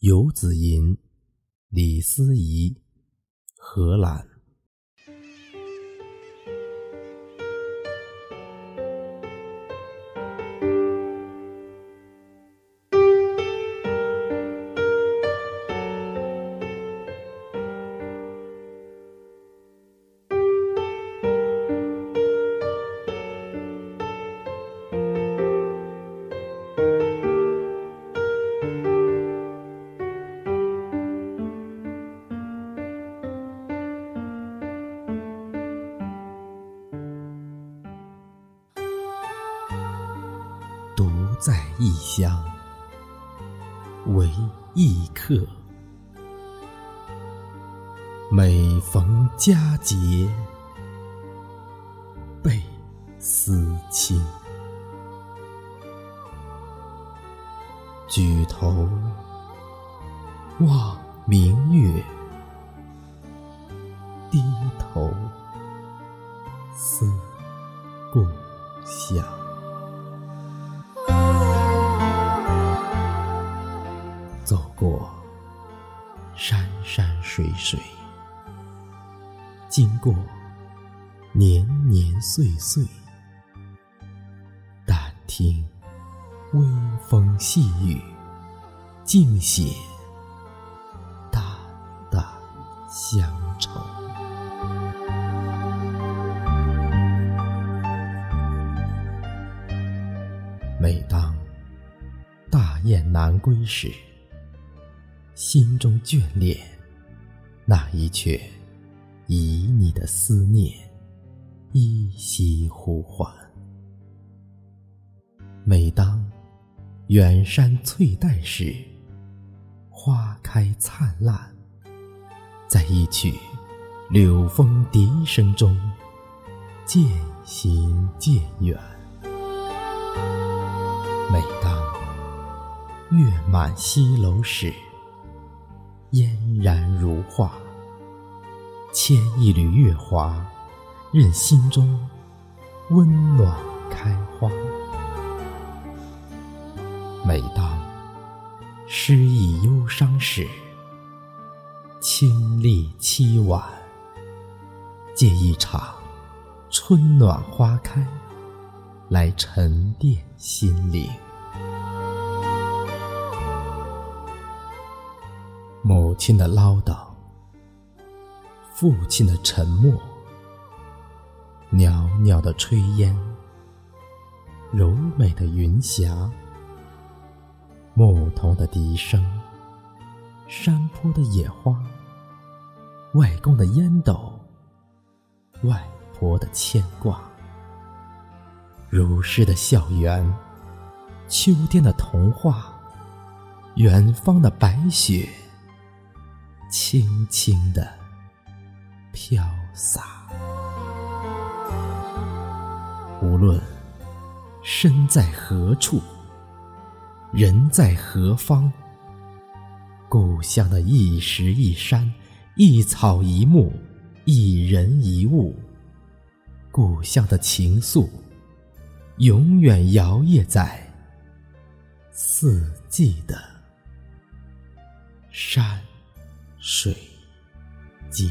游子吟，李思怡，荷兰。在异乡，为异客。每逢佳节，倍思亲。举头望明月，水水，经过年年岁岁，但听微风细雨，尽写淡淡乡愁。每当大雁南归时，心中眷恋，那一阙旖旎的思念，依稀呼唤。每当远山翠黛时，花开灿烂，在一曲柳风笛声中渐行渐远。每当月满西楼时，嫣然如画，牵一缕月华，任心中温暖开花。每当诗意忧伤时，清丽凄婉，借一场春暖花开，来沉淀心灵。亲的唠叨，父亲的沉默，袅袅的炊烟，柔美的云霞，牧童的笛声，山坡的野花，外公的烟斗，外婆的牵挂，如诗的校园，秋天的童话，远方的白雪。轻轻地飘洒，无论身在何处，人在何方，故乡的一石一山，一草一木，一人一物，故乡的情愫，永远摇曳在四季的山。水间。